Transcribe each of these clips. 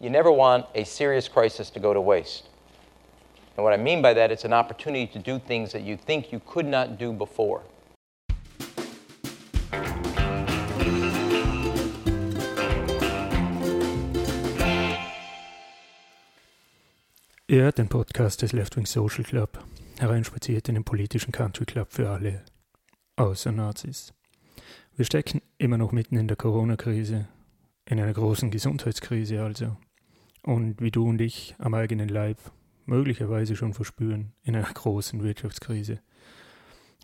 You never want a serious crisis to go to waste. And what I mean by that, it's an opportunity to do things that you think you could not do before. Ihr hört den Podcast des Left Wing Social Club, hereinspaziert in den politischen Country Club für alle, außer Nazis. Wir stecken immer noch mitten in der Corona-Krise, in einer großen Gesundheitskrise also. Und wie du und ich am eigenen Leib möglicherweise schon verspüren, in einer großen Wirtschaftskrise.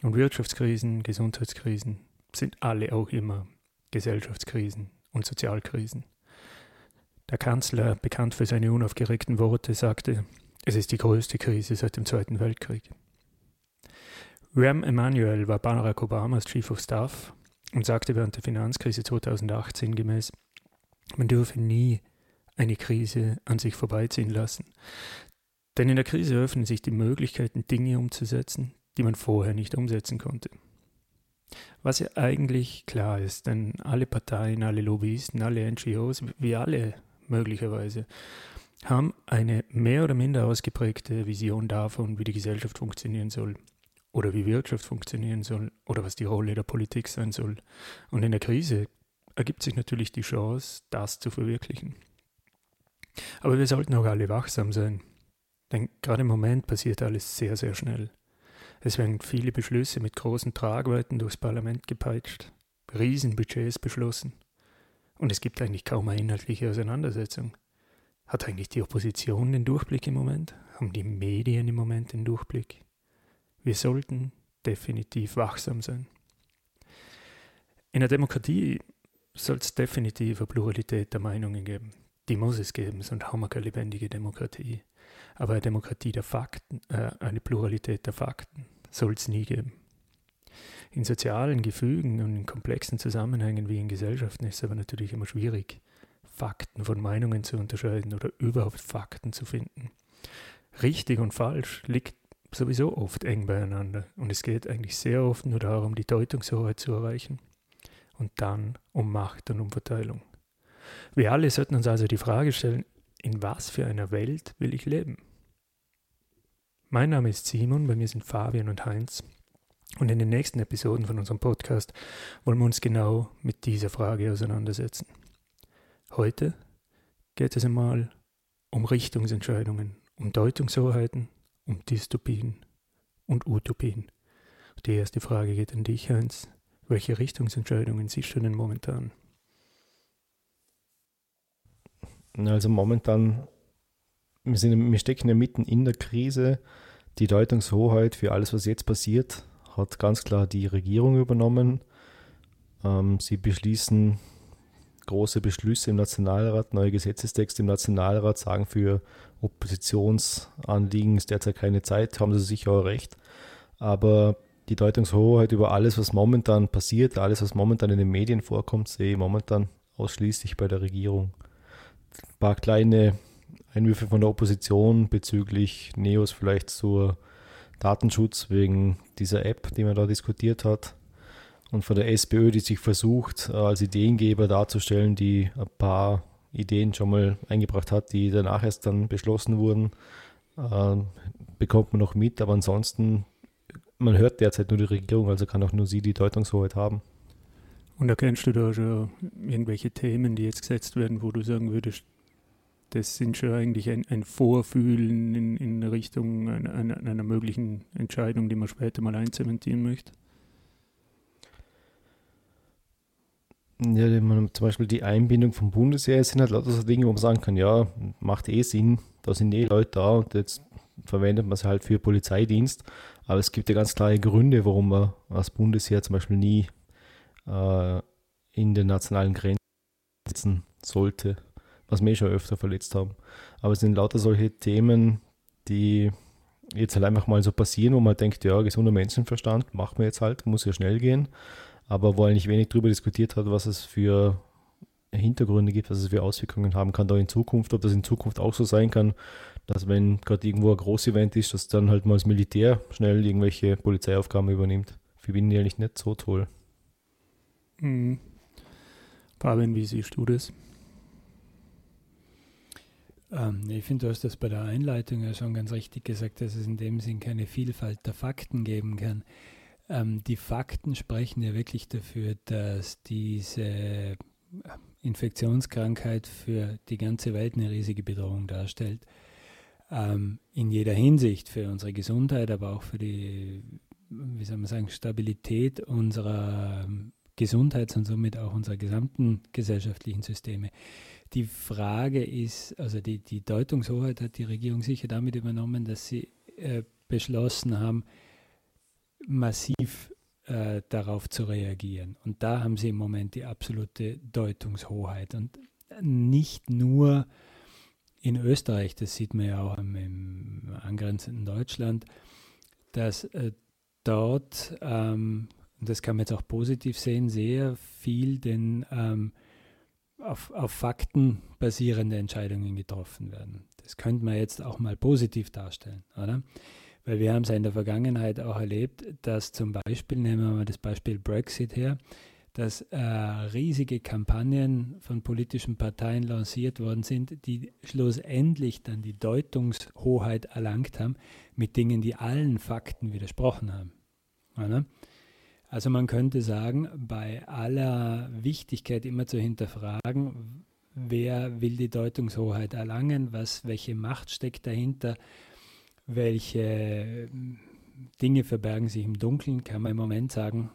Und Wirtschaftskrisen, Gesundheitskrisen sind alle auch immer Gesellschaftskrisen und Sozialkrisen. Der Kanzler, bekannt für seine unaufgeregten Worte, sagte, es ist die größte Krise seit dem Zweiten Weltkrieg. Rahm Emanuel war Barack Obamas Chief of Staff und sagte während der Finanzkrise 2018 gemäß, man dürfe nie eine Krise an sich vorbeiziehen lassen. Denn in der Krise öffnen sich die Möglichkeiten, Dinge umzusetzen, die man vorher nicht umsetzen konnte. Was ja eigentlich klar ist, denn alle Parteien, alle Lobbyisten, alle NGOs, wie alle möglicherweise, haben eine mehr oder minder ausgeprägte Vision davon, wie die Gesellschaft funktionieren soll oder wie Wirtschaft funktionieren soll oder was die Rolle der Politik sein soll. Und in der Krise ergibt sich natürlich die Chance, das zu verwirklichen. Aber wir sollten auch alle wachsam sein, denn gerade im Moment passiert alles sehr, sehr schnell. Es werden viele Beschlüsse mit großen Tragweiten durchs Parlament gepeitscht, Riesenbudgets beschlossen. Und es gibt eigentlich kaum eine inhaltliche Auseinandersetzung. Hat eigentlich die Opposition den Durchblick im Moment? Haben die Medien im Moment den Durchblick? Wir sollten definitiv wachsam sein. In einer Demokratie soll es definitiv eine Pluralität der Meinungen geben. Die muss es geben, sonst haben wir keine lebendige Demokratie. Aber eine Demokratie der Fakten, äh, eine Pluralität der Fakten soll es nie geben. In sozialen Gefügen und in komplexen Zusammenhängen wie in Gesellschaften ist es aber natürlich immer schwierig, Fakten von Meinungen zu unterscheiden oder überhaupt Fakten zu finden. Richtig und falsch liegt sowieso oft eng beieinander und es geht eigentlich sehr oft nur darum, die Deutungshoheit zu erreichen und dann um Macht und um Verteilung. Wir alle sollten uns also die Frage stellen, in was für einer Welt will ich leben? Mein Name ist Simon, bei mir sind Fabian und Heinz. Und in den nächsten Episoden von unserem Podcast wollen wir uns genau mit dieser Frage auseinandersetzen. Heute geht es einmal um Richtungsentscheidungen, um Deutungshoheiten, um Dystopien und Utopien. Die erste Frage geht an dich, Heinz. Welche Richtungsentscheidungen siehst du denn momentan? Also momentan, wir, sind, wir stecken ja mitten in der Krise. Die Deutungshoheit für alles, was jetzt passiert, hat ganz klar die Regierung übernommen. Ähm, sie beschließen große Beschlüsse im Nationalrat, neue Gesetzestexte im Nationalrat, sagen für Oppositionsanliegen ist derzeit keine Zeit, haben sie sicher auch recht. Aber die Deutungshoheit über alles, was momentan passiert, alles, was momentan in den Medien vorkommt, sehe ich momentan ausschließlich bei der Regierung. Paar kleine Einwürfe von der Opposition bezüglich Neos vielleicht zur Datenschutz wegen dieser App, die man da diskutiert hat. Und von der SPÖ, die sich versucht, äh, als Ideengeber darzustellen, die ein paar Ideen schon mal eingebracht hat, die danach erst dann beschlossen wurden, äh, bekommt man noch mit. Aber ansonsten, man hört derzeit nur die Regierung, also kann auch nur sie die Deutungshoheit haben. Und erkennst du da schon irgendwelche Themen, die jetzt gesetzt werden, wo du sagen würdest, das sind schon eigentlich ein, ein Vorfühlen in, in Richtung einer, einer, möglichen Entscheidung, die man später mal einzementieren möchte? Ja, zum Beispiel die Einbindung vom Bundesheer sind halt lauter so Dinge, wo man sagen kann, ja, macht eh Sinn, da sind eh Leute da und jetzt verwendet man sie halt für Polizeidienst. Aber es gibt ja ganz klare Gründe, warum man als Bundesheer zum Beispiel nie äh, in den nationalen Grenzen setzen sollte was wir schon öfter verletzt haben. Aber es sind lauter solche Themen, die jetzt halt einfach mal so passieren, wo man denkt, ja, gesunder Menschenverstand, machen wir jetzt halt, muss ja schnell gehen. Aber wo eigentlich wenig darüber diskutiert hat, was es für Hintergründe gibt, was es für Auswirkungen haben kann da in Zukunft, ob das in Zukunft auch so sein kann, dass wenn gerade irgendwo ein Großevent ist, dass dann halt mal das Militär schnell irgendwelche Polizeiaufgaben übernimmt. Für bin ich eigentlich nicht so toll. Mhm. Fabian, wie siehst du das? Ähm, ich finde, du hast das bei der Einleitung ja schon ganz richtig gesagt, dass es in dem Sinn keine Vielfalt der Fakten geben kann. Ähm, die Fakten sprechen ja wirklich dafür, dass diese äh, Infektionskrankheit für die ganze Welt eine riesige Bedrohung darstellt. Ähm, in jeder Hinsicht für unsere Gesundheit, aber auch für die, wie soll man sagen, Stabilität unserer Gesundheits- und somit auch unserer gesamten gesellschaftlichen Systeme. Die Frage ist, also die, die Deutungshoheit hat die Regierung sicher damit übernommen, dass sie äh, beschlossen haben, massiv äh, darauf zu reagieren. Und da haben sie im Moment die absolute Deutungshoheit. Und nicht nur in Österreich, das sieht man ja auch im, im angrenzenden Deutschland, dass äh, dort, ähm, und das kann man jetzt auch positiv sehen, sehr viel den ähm, auf, auf Fakten basierende Entscheidungen getroffen werden. Das könnte man jetzt auch mal positiv darstellen, oder? Weil wir haben es ja in der Vergangenheit auch erlebt, dass zum Beispiel, nehmen wir mal das Beispiel Brexit her, dass äh, riesige Kampagnen von politischen Parteien lanciert worden sind, die schlussendlich dann die Deutungshoheit erlangt haben mit Dingen, die allen Fakten widersprochen haben. Oder? Also man könnte sagen, bei aller Wichtigkeit immer zu hinterfragen, wer will die Deutungshoheit erlangen, was, welche Macht steckt dahinter, welche hm, Dinge verbergen sich im Dunkeln, kann man im Moment sagen.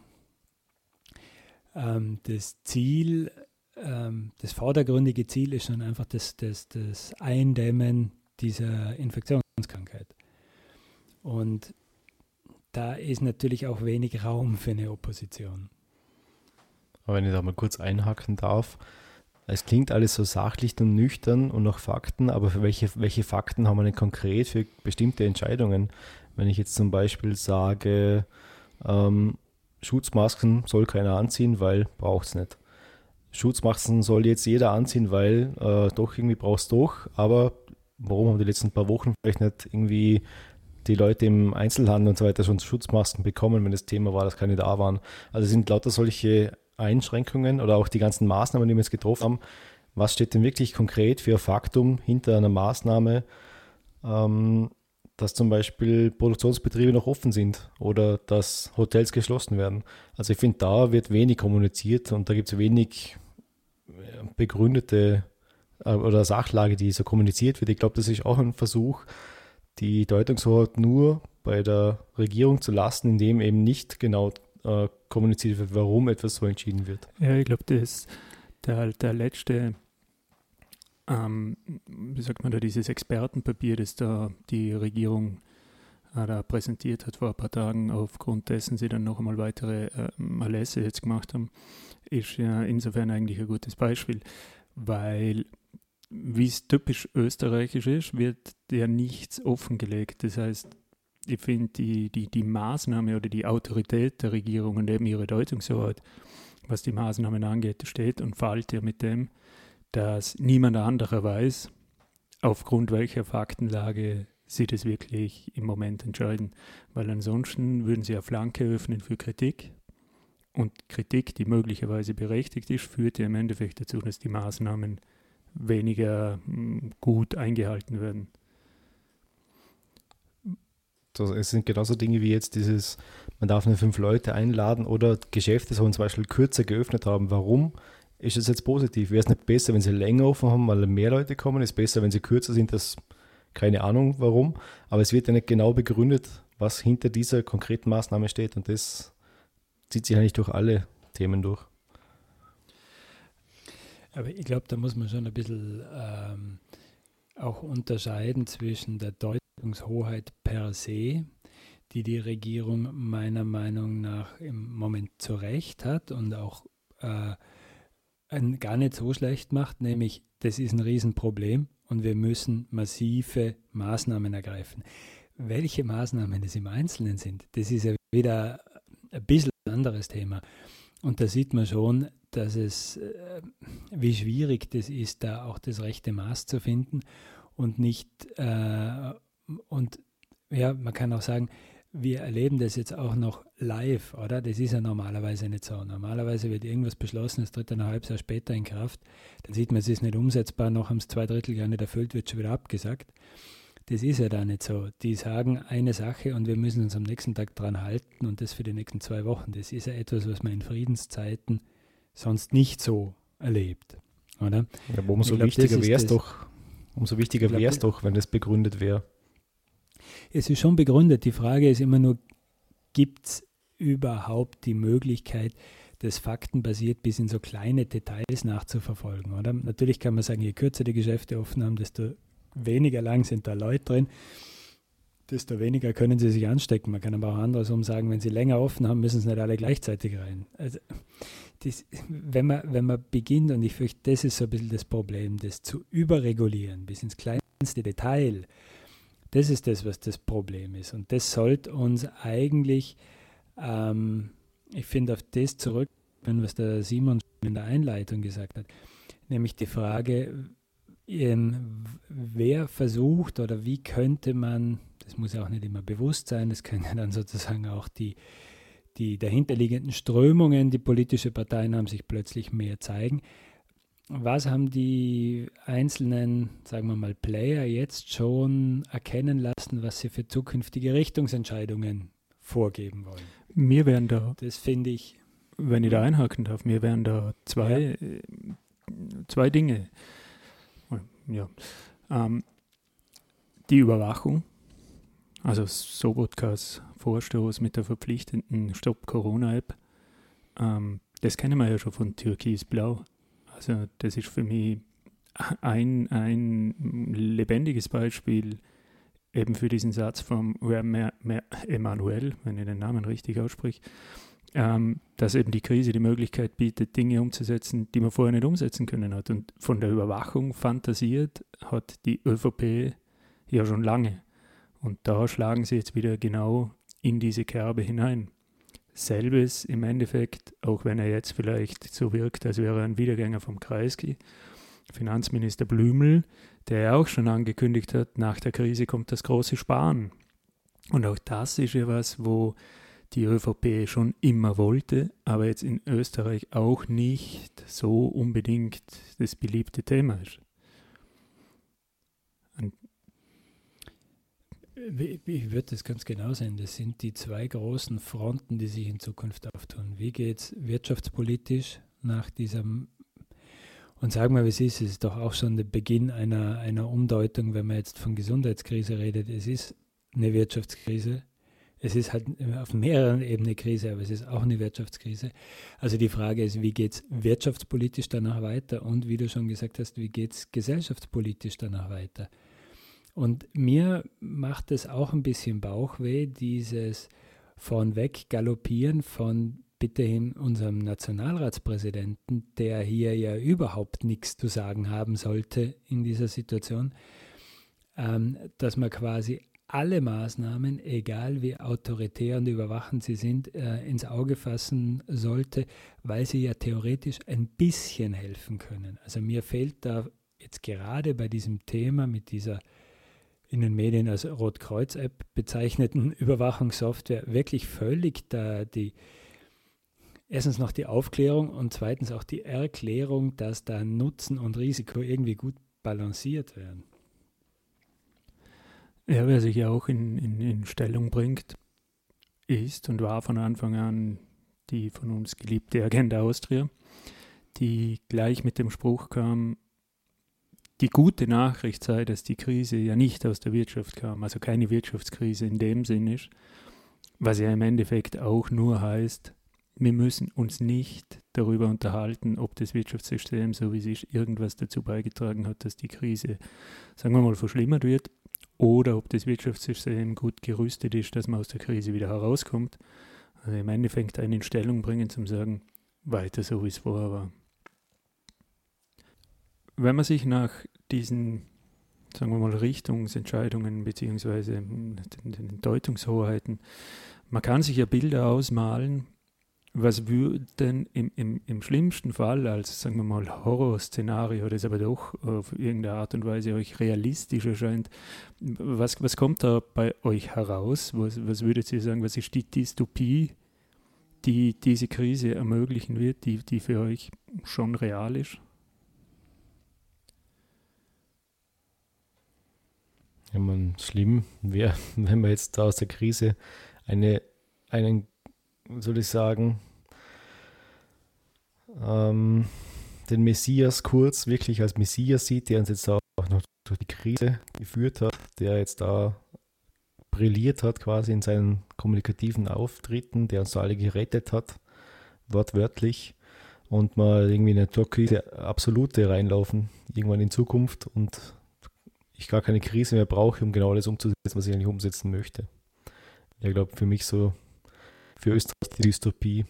Ähm, das Ziel, ähm, das vordergründige Ziel ist schon einfach das, das, das Eindämmen dieser Infektionskrankheit. Und da ist natürlich auch wenig Raum für eine Opposition. Aber wenn ich da mal kurz einhaken darf, es klingt alles so sachlich und nüchtern und nach Fakten, aber für welche, welche Fakten haben wir denn konkret für bestimmte Entscheidungen? Wenn ich jetzt zum Beispiel sage, ähm, Schutzmasken soll keiner anziehen, weil braucht es nicht. Schutzmasken soll jetzt jeder anziehen, weil äh, doch irgendwie brauchst du doch, aber warum haben die letzten paar Wochen vielleicht nicht irgendwie die Leute im Einzelhandel und so weiter schon Schutzmasken bekommen, wenn das Thema war, dass keine da waren. Also sind lauter solche Einschränkungen oder auch die ganzen Maßnahmen, die wir jetzt getroffen haben, was steht denn wirklich konkret für ein Faktum hinter einer Maßnahme, ähm, dass zum Beispiel Produktionsbetriebe noch offen sind oder dass Hotels geschlossen werden. Also ich finde, da wird wenig kommuniziert und da gibt es wenig äh, begründete äh, oder Sachlage, die so kommuniziert wird. Ich glaube, das ist auch ein Versuch, die Deutungshoheit nur bei der Regierung zu lassen, indem eben nicht genau äh, kommuniziert wird, warum etwas so entschieden wird. Ja, ich glaube, das der, der letzte, ähm, wie sagt man da, dieses Expertenpapier, das da die Regierung äh, da präsentiert hat vor ein paar Tagen, aufgrund dessen sie dann noch einmal weitere äh, Erlässe jetzt gemacht haben, ist ja insofern eigentlich ein gutes Beispiel, weil wie es typisch österreichisch ist, wird ja nichts offengelegt. Das heißt, ich finde, die, die, die Maßnahme oder die Autorität der Regierung und eben ihre Deutungshoheit, was die Maßnahmen angeht, steht und fällt ja mit dem, dass niemand anderer weiß, aufgrund welcher Faktenlage sie das wirklich im Moment entscheiden. Weil ansonsten würden sie eine Flanke öffnen für Kritik. Und Kritik, die möglicherweise berechtigt ist, führt ja im Endeffekt dazu, dass die Maßnahmen weniger hm, gut eingehalten werden. Das, es sind genauso Dinge wie jetzt dieses, man darf nur fünf Leute einladen oder Geschäfte sollen zum Beispiel kürzer geöffnet haben. Warum ist es jetzt positiv? Wäre es nicht besser, wenn sie länger offen haben, weil mehr Leute kommen? Ist besser, wenn sie kürzer sind, das keine Ahnung warum. Aber es wird ja nicht genau begründet, was hinter dieser konkreten Maßnahme steht. Und das zieht sich eigentlich durch alle Themen durch. Aber ich glaube, da muss man schon ein bisschen ähm, auch unterscheiden zwischen der Deutungshoheit per se, die die Regierung meiner Meinung nach im Moment zu Recht hat und auch äh, gar nicht so schlecht macht, nämlich das ist ein Riesenproblem und wir müssen massive Maßnahmen ergreifen. Welche Maßnahmen das im Einzelnen sind, das ist ja wieder ein bisschen anderes Thema. Und da sieht man schon, dass es, äh, wie schwierig das ist, da auch das rechte Maß zu finden und nicht, äh, und ja, man kann auch sagen, wir erleben das jetzt auch noch live, oder? Das ist ja normalerweise nicht so. Normalerweise wird irgendwas beschlossen, es tritt ein halbes Jahr später in Kraft. Dann sieht man, es ist nicht umsetzbar, noch haben es zwei Drittel gar nicht erfüllt, wird schon wieder abgesagt. Das ist ja da nicht so. Die sagen eine Sache und wir müssen uns am nächsten Tag dran halten und das für die nächsten zwei Wochen. Das ist ja etwas, was man in Friedenszeiten sonst nicht so erlebt, oder? Ja, aber umso glaub, wichtiger wäre es doch, umso wichtiger wäre es doch, wenn das begründet wäre. Es ist schon begründet. Die Frage ist immer nur, gibt es überhaupt die Möglichkeit, das faktenbasiert bis in so kleine Details nachzuverfolgen, oder? Natürlich kann man sagen, je kürzer die Geschäfte offen haben, desto weniger lang sind da Leute drin, desto weniger können sie sich anstecken. Man kann aber auch andersrum sagen, wenn sie länger offen haben, müssen sie nicht alle gleichzeitig rein. Also, das, wenn, man, wenn man beginnt, und ich fürchte, das ist so ein bisschen das Problem, das zu überregulieren, bis ins kleinste Detail, das ist das, was das Problem ist. Und das sollte uns eigentlich, ähm, ich finde, auf das zurück, was der Simon in der Einleitung gesagt hat, nämlich die Frage, ähm, wer versucht oder wie könnte man, das muss ja auch nicht immer bewusst sein, das können ja dann sozusagen auch die, die dahinterliegenden Strömungen, die politische Parteien haben sich plötzlich mehr zeigen. Was haben die einzelnen, sagen wir mal, Player jetzt schon erkennen lassen, was sie für zukünftige Richtungsentscheidungen vorgeben wollen? Mir wären da, das finde ich, wenn ich da einhaken darf, mir wären da zwei, ja. Äh, zwei Dinge. Ja. Ähm, die Überwachung, also Sobotkas Vorstoß mit der verpflichtenden Stop-Corona-App, ähm, das kennen wir ja schon von Türkis Blau. Also das ist für mich ein, ein lebendiges Beispiel eben für diesen Satz von Emmanuel, wenn ich den Namen richtig ausspreche, ähm, dass eben die Krise die Möglichkeit bietet, Dinge umzusetzen, die man vorher nicht umsetzen können hat. Und von der Überwachung fantasiert hat die ÖVP ja schon lange. Und da schlagen sie jetzt wieder genau in diese Kerbe hinein. Selbes im Endeffekt, auch wenn er jetzt vielleicht so wirkt, als wäre er ein Wiedergänger vom Kreisky, Finanzminister Blümel, der ja auch schon angekündigt hat, nach der Krise kommt das große Sparen. Und auch das ist ja was, wo die ÖVP schon immer wollte, aber jetzt in Österreich auch nicht so unbedingt das beliebte Thema ist. Ich würde das ganz genau sehen. Das sind die zwei großen Fronten, die sich in Zukunft auftun. Wie geht es wirtschaftspolitisch nach diesem, und sagen wir, wie es ist, es ist doch auch schon der Beginn einer, einer Umdeutung, wenn man jetzt von Gesundheitskrise redet. Es ist eine Wirtschaftskrise. Es ist halt auf mehreren Ebenen Krise, aber es ist auch eine Wirtschaftskrise. Also die Frage ist, wie geht es wirtschaftspolitisch danach weiter und wie du schon gesagt hast, wie geht es gesellschaftspolitisch danach weiter? Und mir macht es auch ein bisschen Bauchweh, dieses von galoppieren von bittehin unserem Nationalratspräsidenten, der hier ja überhaupt nichts zu sagen haben sollte in dieser Situation, ähm, dass man quasi alle Maßnahmen, egal wie autoritär und überwachend sie sind, äh, ins Auge fassen sollte, weil sie ja theoretisch ein bisschen helfen können. Also mir fehlt da jetzt gerade bei diesem Thema mit dieser in den Medien als Rotkreuz-App bezeichneten Überwachungssoftware wirklich völlig da die erstens noch die Aufklärung und zweitens auch die Erklärung, dass da Nutzen und Risiko irgendwie gut balanciert werden. Ja, wer sich ja auch in, in, in Stellung bringt, ist und war von Anfang an die von uns geliebte Agenda Austria, die gleich mit dem Spruch kam, die gute Nachricht sei, dass die Krise ja nicht aus der Wirtschaft kam, also keine Wirtschaftskrise in dem Sinn ist, was ja im Endeffekt auch nur heißt, wir müssen uns nicht darüber unterhalten, ob das Wirtschaftssystem, so wie es ist, irgendwas dazu beigetragen hat, dass die Krise, sagen wir mal, verschlimmert wird, oder ob das Wirtschaftssystem gut gerüstet ist, dass man aus der Krise wieder herauskommt. Also im Endeffekt eine in Stellung bringen, zum sagen, weiter so wie es vorher war wenn man sich nach diesen, sagen wir mal, Richtungsentscheidungen beziehungsweise den, den Deutungshoheiten, man kann sich ja Bilder ausmalen, was würde denn im, im, im schlimmsten Fall als, sagen wir mal, Horrorszenario, das aber doch auf irgendeine Art und Weise euch realistisch erscheint, was, was kommt da bei euch heraus? Was, was würdet ihr sagen, was ist die Dystopie, die diese Krise ermöglichen wird, die, die für euch schon real ist? Ja, man, schlimm wäre, wenn wir jetzt da aus der Krise eine, einen soll ich sagen, ähm, den Messias kurz wirklich als Messias sieht, der uns jetzt auch noch durch die Krise geführt hat, der jetzt da brilliert hat quasi in seinen kommunikativen Auftritten, der uns alle gerettet hat, wortwörtlich, und mal irgendwie in eine Torkrise absolute reinlaufen, irgendwann in Zukunft und ich gar keine Krise mehr brauche, um genau das umzusetzen, was ich eigentlich umsetzen möchte. Ich glaube, für mich so für Österreich die Dystopie.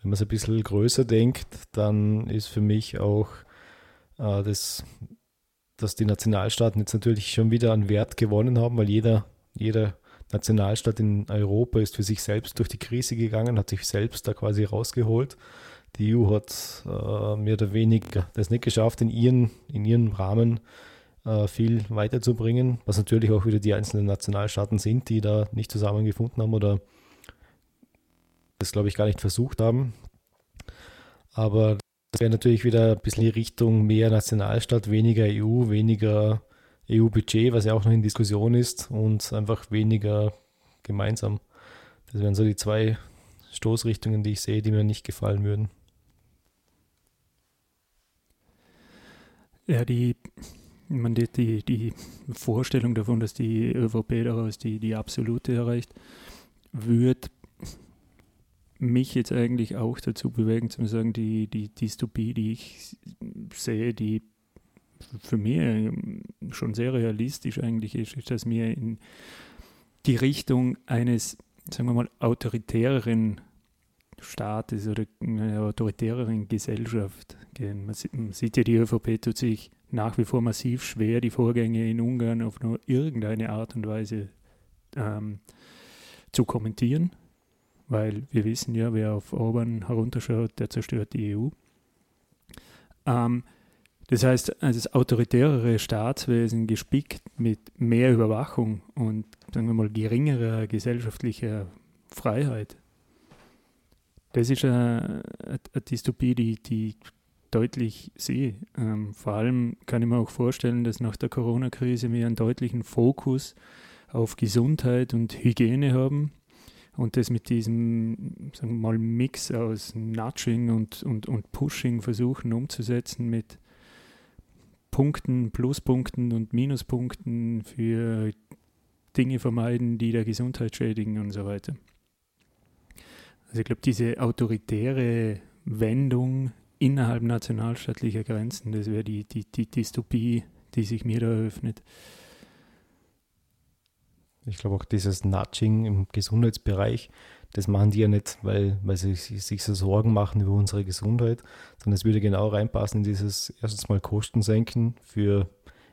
Wenn man es ein bisschen größer denkt, dann ist für mich auch äh, das, dass die Nationalstaaten jetzt natürlich schon wieder an Wert gewonnen haben, weil jeder, jeder Nationalstaat in Europa ist für sich selbst durch die Krise gegangen, hat sich selbst da quasi rausgeholt. Die EU hat äh, mehr oder weniger das nicht geschafft, in ihren, in ihrem Rahmen viel weiterzubringen, was natürlich auch wieder die einzelnen Nationalstaaten sind, die da nicht zusammengefunden haben oder das, glaube ich, gar nicht versucht haben. Aber das wäre natürlich wieder ein bisschen die Richtung mehr Nationalstaat, weniger EU, weniger EU-Budget, was ja auch noch in Diskussion ist, und einfach weniger gemeinsam. Das wären so die zwei Stoßrichtungen, die ich sehe, die mir nicht gefallen würden. Ja, die, man, die, die, die Vorstellung davon, dass die ÖVP daraus die, die absolute erreicht, wird mich jetzt eigentlich auch dazu bewegen, zu sagen, die, die Dystopie, die ich sehe, die für mich ähm, schon sehr realistisch eigentlich ist, ist, dass wir in die Richtung eines, sagen wir mal, autoritäreren Staates oder einer autoritäreren Gesellschaft gehen. Man sieht, man sieht ja, die ÖVP tut sich nach wie vor massiv schwer, die Vorgänge in Ungarn auf nur irgendeine Art und Weise ähm, zu kommentieren weil wir wissen ja, wer auf Orban herunterschaut, der zerstört die EU. Ähm, das heißt, also das autoritärere Staatswesen gespickt mit mehr Überwachung und, sagen wir mal, geringerer gesellschaftlicher Freiheit. Das ist eine, eine Dystopie, die, die deutlich sehe. Ähm, vor allem kann ich mir auch vorstellen, dass nach der Corona-Krise wir einen deutlichen Fokus auf Gesundheit und Hygiene haben und das mit diesem sagen wir mal, Mix aus Nudging und, und, und Pushing versuchen umzusetzen mit Punkten, Pluspunkten und Minuspunkten für Dinge vermeiden, die der Gesundheit schädigen und so weiter. Also ich glaube, diese autoritäre Wendung innerhalb nationalstaatlicher Grenzen, das wäre die, die, die Dystopie, die sich mir da eröffnet. Ich glaube auch dieses Nudging im Gesundheitsbereich, das machen die ja nicht, weil, weil sie sich so Sorgen machen über unsere Gesundheit, sondern es würde genau reinpassen in dieses erstens mal Kosten senken für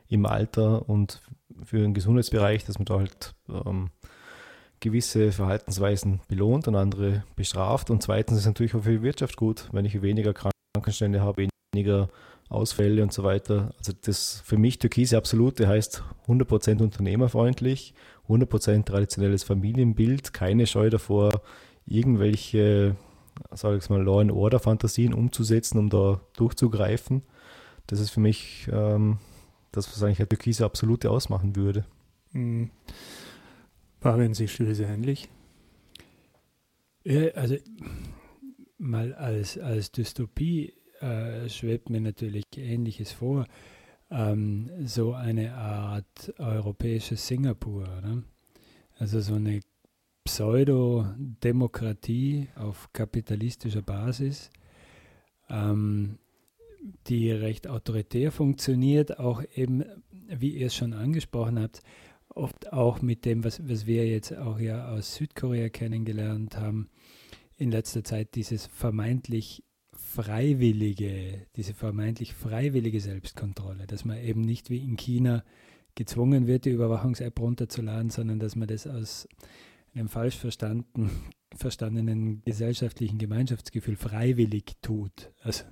im Alter und für den Gesundheitsbereich, dass man da halt ähm, gewisse Verhaltensweisen belohnt und andere bestraft. Und zweitens ist natürlich auch für die Wirtschaft gut, wenn ich weniger Krankenstände habe, weniger Ausfälle und so weiter. Also das für mich Türkise Absolute heißt 100% unternehmerfreundlich, 100% traditionelles Familienbild, keine Scheu davor, irgendwelche, sage ich mal, Law and Order Fantasien umzusetzen, um da durchzugreifen. Das ist für mich ähm, das, was eigentlich eine Türkise Absolute ausmachen würde. Mhm. Siehst du das ähnlich? Ja, also mal als, als Dystopie äh, schwebt mir natürlich Ähnliches vor. Ähm, so eine Art europäisches Singapur. Ne? Also so eine Pseudo-Demokratie auf kapitalistischer Basis, ähm, die recht autoritär funktioniert, auch eben, wie ihr es schon angesprochen habt, oft auch mit dem, was, was wir jetzt auch ja aus Südkorea kennengelernt haben, in letzter Zeit dieses vermeintlich freiwillige, diese vermeintlich freiwillige Selbstkontrolle, dass man eben nicht wie in China gezwungen wird, die Überwachungs-App runterzuladen, sondern dass man das aus einem falsch verstandenen verstandenen gesellschaftlichen Gemeinschaftsgefühl freiwillig tut. Also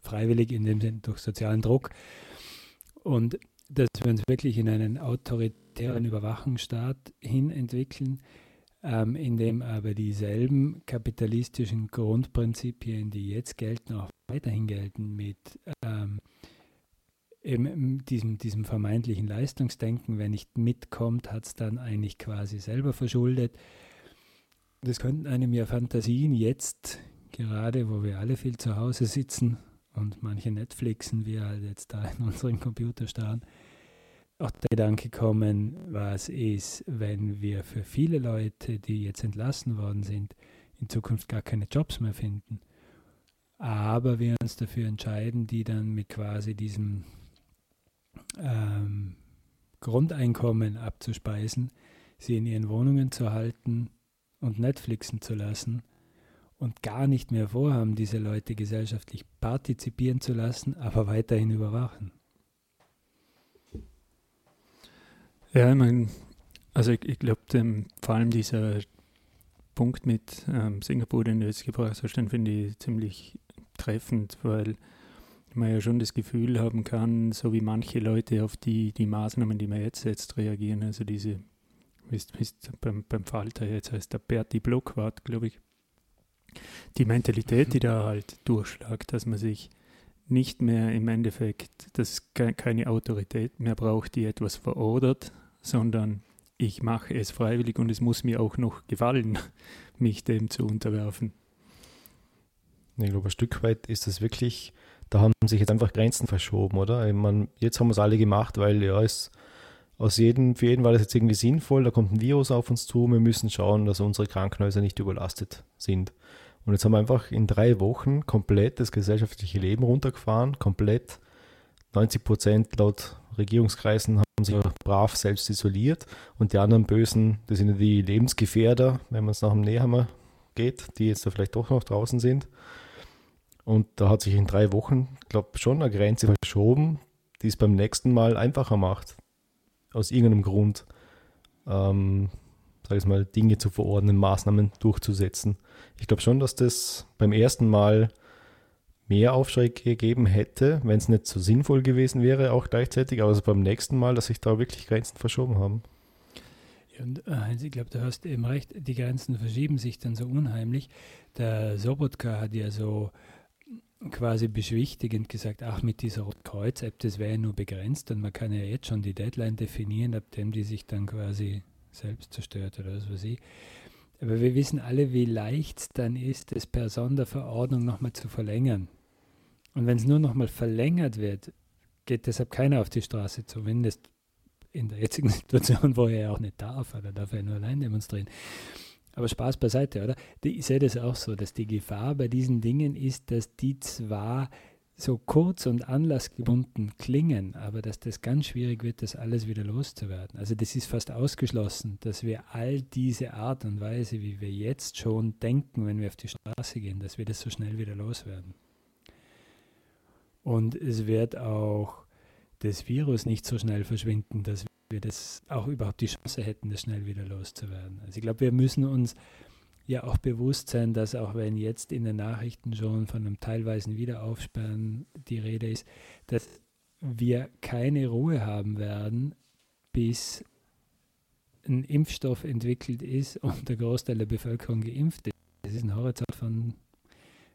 freiwillig in dem Sinne durch sozialen Druck. Und dass wir uns wirklich in einen autoritären Überwachungsstaat hin entwickeln, ähm, in dem aber dieselben kapitalistischen Grundprinzipien, die jetzt gelten, auch weiterhin gelten mit ähm, eben diesem, diesem vermeintlichen Leistungsdenken, wer nicht mitkommt, hat es dann eigentlich quasi selber verschuldet. Das könnten einem ja Fantasien jetzt, gerade wo wir alle viel zu Hause sitzen und manche Netflixen, wir halt jetzt da in unseren Computer starren, auch der Gedanke kommen, was ist, wenn wir für viele Leute, die jetzt entlassen worden sind, in Zukunft gar keine Jobs mehr finden. Aber wir uns dafür entscheiden, die dann mit quasi diesem ähm, Grundeinkommen abzuspeisen, sie in ihren Wohnungen zu halten und Netflixen zu lassen und gar nicht mehr vorhaben, diese Leute gesellschaftlich partizipieren zu lassen, aber weiterhin überwachen. Ja, ich meine, also ich, ich glaube, vor allem dieser Punkt mit ähm, Singapur, den du jetzt gebracht hast, den finde ich ziemlich treffend, weil man ja schon das Gefühl haben kann, so wie manche Leute auf die, die Maßnahmen, die man jetzt setzt, reagieren. Also diese, ist, ist beim, beim Falter jetzt heißt der Berti Blockwart, glaube ich. Die Mentalität, die da halt durchschlagt, dass man sich nicht mehr im Endeffekt, dass es keine Autorität mehr braucht, die etwas verordert, sondern ich mache es freiwillig und es muss mir auch noch gefallen, mich dem zu unterwerfen. Ich glaube, ein Stück weit ist das wirklich, da haben sich jetzt einfach Grenzen verschoben, oder? Meine, jetzt haben wir es alle gemacht, weil ja, es aus jedem, für jeden war das jetzt irgendwie sinnvoll, da kommt ein Virus auf uns zu, wir müssen schauen, dass unsere Krankenhäuser nicht überlastet sind. Und jetzt haben wir einfach in drei Wochen komplett das gesellschaftliche Leben runtergefahren, komplett 90 Prozent laut Regierungskreisen haben sich brav selbst isoliert und die anderen Bösen, das sind ja die Lebensgefährder, wenn man es nach dem Nehammer geht, die jetzt da vielleicht doch noch draußen sind. Und da hat sich in drei Wochen, glaube schon eine Grenze verschoben, die es beim nächsten Mal einfacher macht. Aus irgendeinem Grund, ähm, sage ich mal, Dinge zu verordnen, Maßnahmen durchzusetzen. Ich glaube schon, dass das beim ersten Mal mehr Aufschrei gegeben hätte, wenn es nicht so sinnvoll gewesen wäre, auch gleichzeitig, aber also beim nächsten Mal, dass sich da wirklich Grenzen verschoben haben. Ja, und Heinz, ich glaube, du hast eben recht, die Grenzen verschieben sich dann so unheimlich. Der Sobotka hat ja so quasi beschwichtigend gesagt, ach, mit dieser Kreuz-App, das wäre ja nur begrenzt und man kann ja jetzt schon die Deadline definieren, ab dem die sich dann quasi selbst zerstört oder was weiß ich. Aber wir wissen alle, wie leicht es dann ist, das per Sonderverordnung nochmal zu verlängern. Und wenn es nur nochmal verlängert wird, geht deshalb keiner auf die Straße, zumindest in der jetzigen Situation, wo er ja auch nicht darf, oder darf er nur allein demonstrieren. Aber Spaß beiseite, oder? Ich sehe das auch so, dass die Gefahr bei diesen Dingen ist, dass die zwar so kurz und anlassgebunden klingen, aber dass das ganz schwierig wird, das alles wieder loszuwerden. Also das ist fast ausgeschlossen, dass wir all diese Art und Weise, wie wir jetzt schon denken, wenn wir auf die Straße gehen, dass wir das so schnell wieder loswerden. Und es wird auch das Virus nicht so schnell verschwinden, dass wir das auch überhaupt die Chance hätten, das schnell wieder loszuwerden. Also ich glaube, wir müssen uns ja auch bewusst sein, dass auch wenn jetzt in den Nachrichten schon von einem teilweisen Wiederaufsperren die Rede ist, dass wir keine Ruhe haben werden, bis ein Impfstoff entwickelt ist und der Großteil der Bevölkerung geimpft ist. Das ist ein Horizont von,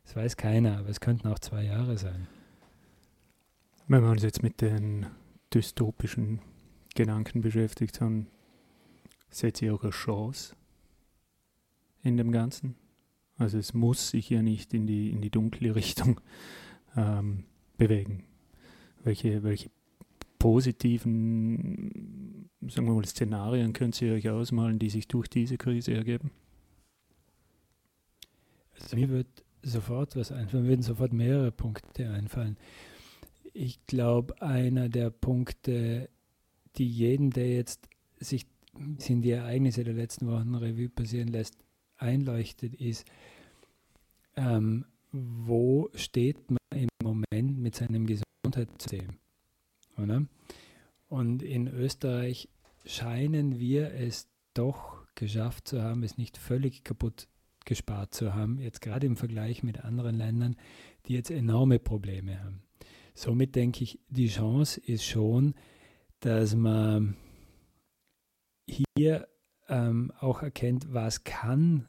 das weiß keiner, aber es könnten auch zwei Jahre sein. Wenn wir uns jetzt mit den dystopischen Gedanken beschäftigt haben, seht ihr auch eine Chance in dem Ganzen? Also es muss sich ja nicht in die, in die dunkle Richtung ähm, bewegen. Welche, welche positiven, sagen wir mal, Szenarien könnt ihr euch ausmalen, die sich durch diese Krise ergeben? Also mir wird sofort was einfallen, mir würden sofort mehrere Punkte einfallen ich glaube, einer der Punkte, die jedem, der jetzt sich sind die Ereignisse der letzten Wochen Revue passieren lässt, einleuchtet, ist, ähm, wo steht man im Moment mit seinem Gesundheitssystem? Oder? Und in Österreich scheinen wir es doch geschafft zu haben, es nicht völlig kaputt gespart zu haben, jetzt gerade im Vergleich mit anderen Ländern, die jetzt enorme Probleme haben. Somit denke ich, die Chance ist schon, dass man hier ähm, auch erkennt, was kann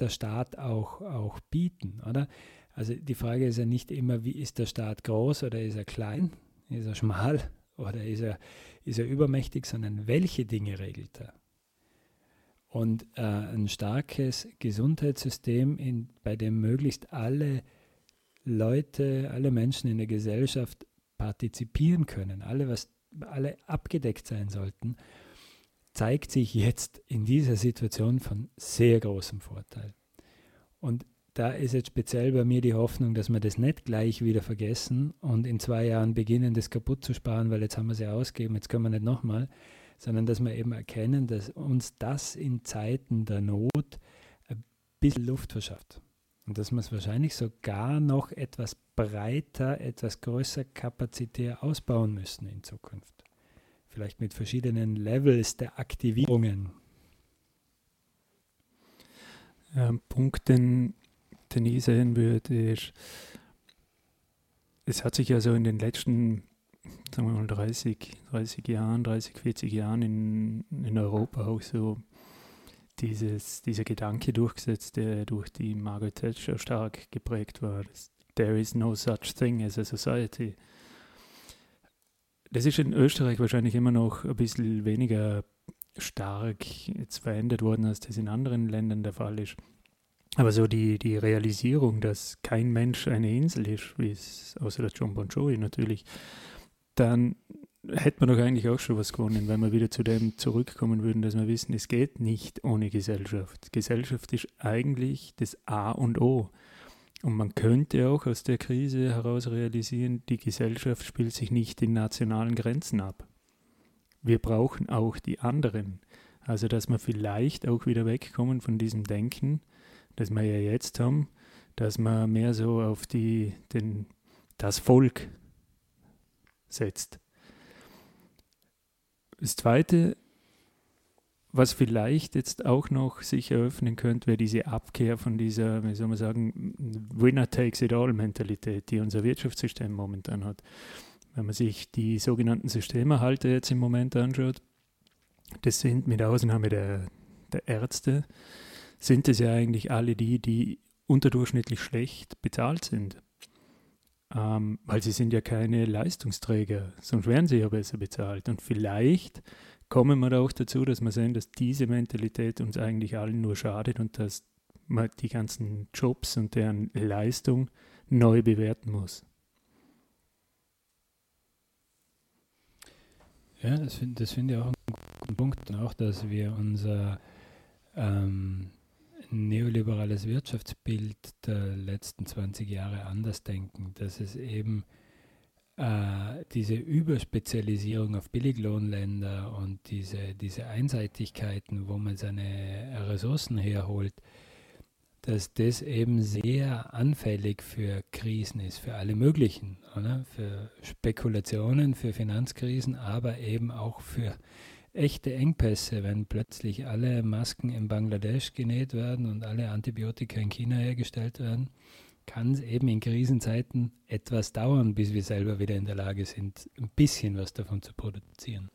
der Staat auch, auch bieten, oder? Also die Frage ist ja nicht immer, wie ist der Staat groß oder ist er klein, ist er schmal oder ist er, ist er übermächtig, sondern welche Dinge regelt er? Und äh, ein starkes Gesundheitssystem, in, bei dem möglichst alle Leute, alle Menschen in der Gesellschaft partizipieren können, alle, was, alle abgedeckt sein sollten, zeigt sich jetzt in dieser Situation von sehr großem Vorteil. Und da ist jetzt speziell bei mir die Hoffnung, dass wir das nicht gleich wieder vergessen und in zwei Jahren beginnen, das kaputt zu sparen, weil jetzt haben wir sie ausgegeben, jetzt können wir nicht nochmal, sondern dass wir eben erkennen, dass uns das in Zeiten der Not ein bisschen Luft verschafft. Und dass wir es wahrscheinlich sogar noch etwas breiter, etwas größer kapazitär ausbauen müssen in Zukunft vielleicht mit verschiedenen Levels der Aktivierungen. Ein Punkt, den, den ich sehen würde, ist, es hat sich ja so in den letzten, sagen wir mal, 30, 30 Jahren, 30, 40 Jahren in, in Europa auch so dieses, dieser Gedanke durchgesetzt, der durch die Margaret Thatcher stark geprägt war. There is no such thing as a society. Das ist in Österreich wahrscheinlich immer noch ein bisschen weniger stark jetzt verändert worden, als das in anderen Ländern der Fall ist. Aber so die, die Realisierung, dass kein Mensch eine Insel ist, wie es außer der John Bon Jovi natürlich, dann hätte man doch eigentlich auch schon was gewonnen, wenn wir wieder zu dem zurückkommen würden, dass wir wissen, es geht nicht ohne Gesellschaft. Gesellschaft ist eigentlich das A und O. Und man könnte auch aus der Krise heraus realisieren, die Gesellschaft spielt sich nicht in nationalen Grenzen ab. Wir brauchen auch die anderen. Also dass wir vielleicht auch wieder wegkommen von diesem Denken, das wir ja jetzt haben, dass man mehr so auf die, den, das Volk setzt. Das Zweite, was vielleicht jetzt auch noch sich eröffnen könnte, wäre diese Abkehr von dieser, wie soll man sagen, Winner takes it all Mentalität, die unser Wirtschaftssystem momentan hat. Wenn man sich die sogenannten Systemerhalter jetzt im Moment anschaut, das sind mit Ausnahme der, der Ärzte, sind es ja eigentlich alle die, die unterdurchschnittlich schlecht bezahlt sind. Ähm, weil sie sind ja keine Leistungsträger, sonst wären sie ja besser bezahlt. Und vielleicht kommen wir auch dazu, dass wir sehen, dass diese Mentalität uns eigentlich allen nur schadet und dass man die ganzen Jobs und deren Leistung neu bewerten muss. Ja, das finde das find ich auch einen guten Punkt. Auch, dass wir unser ähm, neoliberales Wirtschaftsbild der letzten 20 Jahre anders denken. Dass es eben äh, diese Überspezialisierung auf Billiglohnländer und diese, diese Einseitigkeiten, wo man seine Ressourcen herholt, dass das eben sehr anfällig für Krisen ist, für alle möglichen, oder? für Spekulationen, für Finanzkrisen, aber eben auch für echte Engpässe, wenn plötzlich alle Masken in Bangladesch genäht werden und alle Antibiotika in China hergestellt werden kann es eben in Krisenzeiten etwas dauern, bis wir selber wieder in der Lage sind, ein bisschen was davon zu produzieren.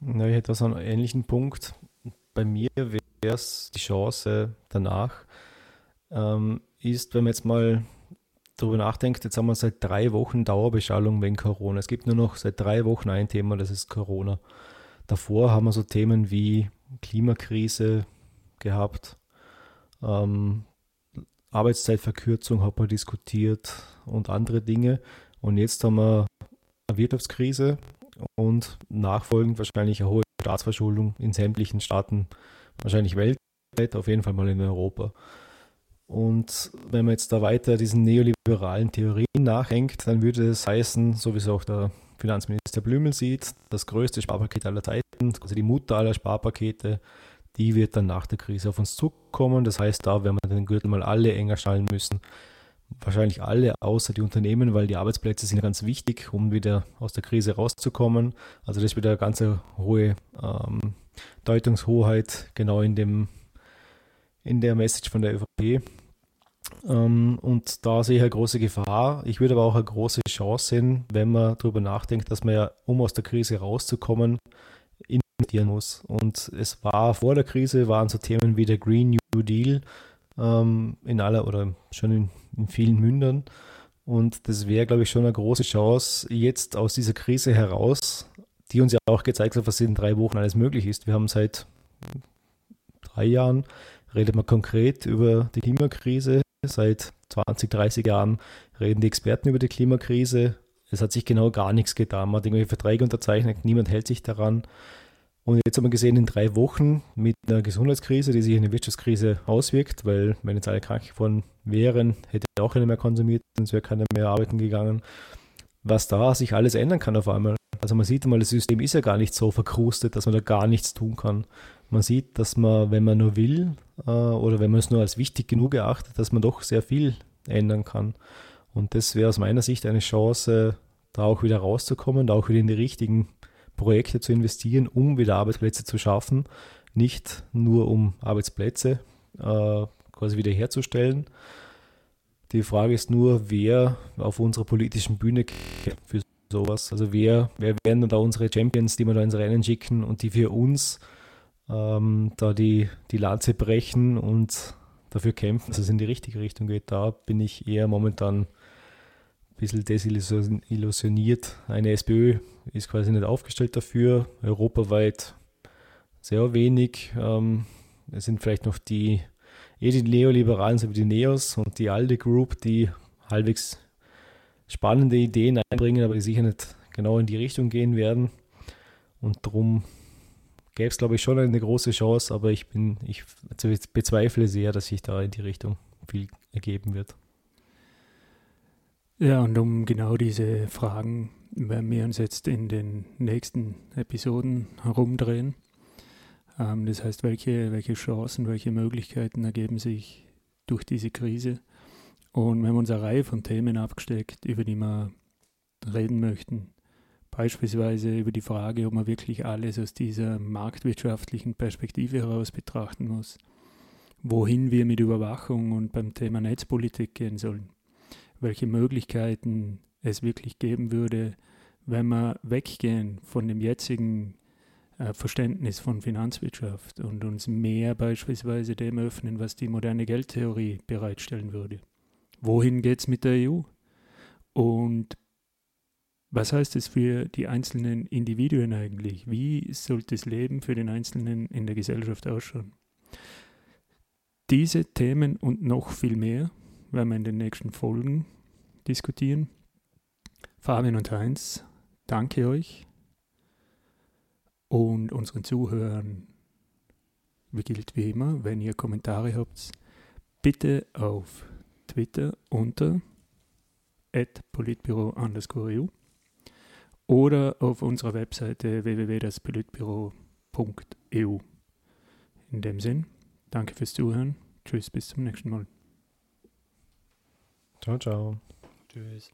Ja, ich hätte so einen ähnlichen Punkt. Bei mir wäre es die Chance danach, ähm, ist, wenn man jetzt mal darüber nachdenkt, jetzt haben wir seit drei Wochen Dauerbeschallung wegen Corona. Es gibt nur noch seit drei Wochen ein Thema, das ist Corona. Davor haben wir so Themen wie Klimakrise gehabt, ähm, Arbeitszeitverkürzung hat man diskutiert und andere Dinge. Und jetzt haben wir eine Wirtschaftskrise und nachfolgend wahrscheinlich eine hohe Staatsverschuldung in sämtlichen Staaten, wahrscheinlich weltweit, auf jeden Fall mal in Europa. Und wenn man jetzt da weiter diesen neoliberalen Theorien nachhängt, dann würde es heißen, so wie es auch der Finanzminister Blümel sieht, das größte Sparpaket aller Zeiten, also die Mutter aller Sparpakete, die wird dann nach der Krise auf uns zukommen. Das heißt, da werden wir den Gürtel mal alle enger schnallen müssen, wahrscheinlich alle, außer die Unternehmen, weil die Arbeitsplätze sind ganz wichtig, um wieder aus der Krise rauszukommen. Also das ist wieder eine ganz hohe ähm, Deutungshoheit genau in dem in der Message von der ÖVP. Ähm, und da sehe ich eine große Gefahr. Ich würde aber auch eine große Chance sehen, wenn man darüber nachdenkt, dass man ja, um aus der Krise rauszukommen, investieren muss. Und es war vor der Krise, waren so Themen wie der Green New Deal ähm, in aller oder schon in, in vielen Mündern. Und das wäre, glaube ich, schon eine große Chance, jetzt aus dieser Krise heraus, die uns ja auch gezeigt hat, was in drei Wochen alles möglich ist. Wir haben seit drei Jahren, redet man konkret über die Klimakrise. Seit 20, 30 Jahren reden die Experten über die Klimakrise. Es hat sich genau gar nichts getan. Man hat irgendwelche Verträge unterzeichnet, niemand hält sich daran. Und jetzt haben wir gesehen, in drei Wochen mit einer Gesundheitskrise, die sich in eine Wirtschaftskrise auswirkt, weil wenn jetzt alle krank geworden wären, hätte auch keiner mehr konsumiert, sonst wäre keiner mehr arbeiten gegangen, was da sich alles ändern kann auf einmal. Also man sieht einmal, das System ist ja gar nicht so verkrustet, dass man da gar nichts tun kann. Man sieht, dass man, wenn man nur will äh, oder wenn man es nur als wichtig genug erachtet, dass man doch sehr viel ändern kann. Und das wäre aus meiner Sicht eine Chance, da auch wieder rauszukommen, da auch wieder in die richtigen Projekte zu investieren, um wieder Arbeitsplätze zu schaffen, nicht nur um Arbeitsplätze äh, quasi wiederherzustellen. Die Frage ist nur, wer auf unserer politischen Bühne für sowas, also wer, wer wären da unsere Champions, die wir da ins Rennen schicken und die für uns ähm, da die, die Lanze brechen und dafür kämpfen, dass es in die richtige Richtung geht. Da bin ich eher momentan bisschen desillusioniert. Eine SPÖ ist quasi nicht aufgestellt dafür, europaweit sehr wenig. Ähm, es sind vielleicht noch die, eh die Neoliberalen, wie die Neos und die ALDE Group, die halbwegs spannende Ideen einbringen, aber die sicher nicht genau in die Richtung gehen werden. Und darum gäbe es, glaube ich, schon eine große Chance, aber ich bin, ich bezweifle sehr, dass sich da in die Richtung viel ergeben wird. Ja, und um genau diese Fragen werden wir uns jetzt in den nächsten Episoden herumdrehen. Ähm, das heißt, welche, welche Chancen, welche Möglichkeiten ergeben sich durch diese Krise? Und wir haben uns eine Reihe von Themen abgesteckt, über die wir reden möchten. Beispielsweise über die Frage, ob man wirklich alles aus dieser marktwirtschaftlichen Perspektive heraus betrachten muss. Wohin wir mit Überwachung und beim Thema Netzpolitik gehen sollen welche Möglichkeiten es wirklich geben würde, wenn wir weggehen von dem jetzigen äh, Verständnis von Finanzwirtschaft und uns mehr beispielsweise dem öffnen, was die moderne Geldtheorie bereitstellen würde. Wohin geht es mit der EU? Und was heißt es für die einzelnen Individuen eigentlich? Wie sollte das Leben für den Einzelnen in der Gesellschaft ausschauen? Diese Themen und noch viel mehr werden wir in den nächsten Folgen diskutieren. Fabian und Heinz, danke euch. Und unseren Zuhörern gilt wie immer, wenn ihr Kommentare habt, bitte auf Twitter unter politbüro underscore oder auf unserer Webseite www.daspolitbüro.eu. In dem Sinn, danke fürs Zuhören. Tschüss, bis zum nächsten Mal. Ciao, ciao. Tschüss.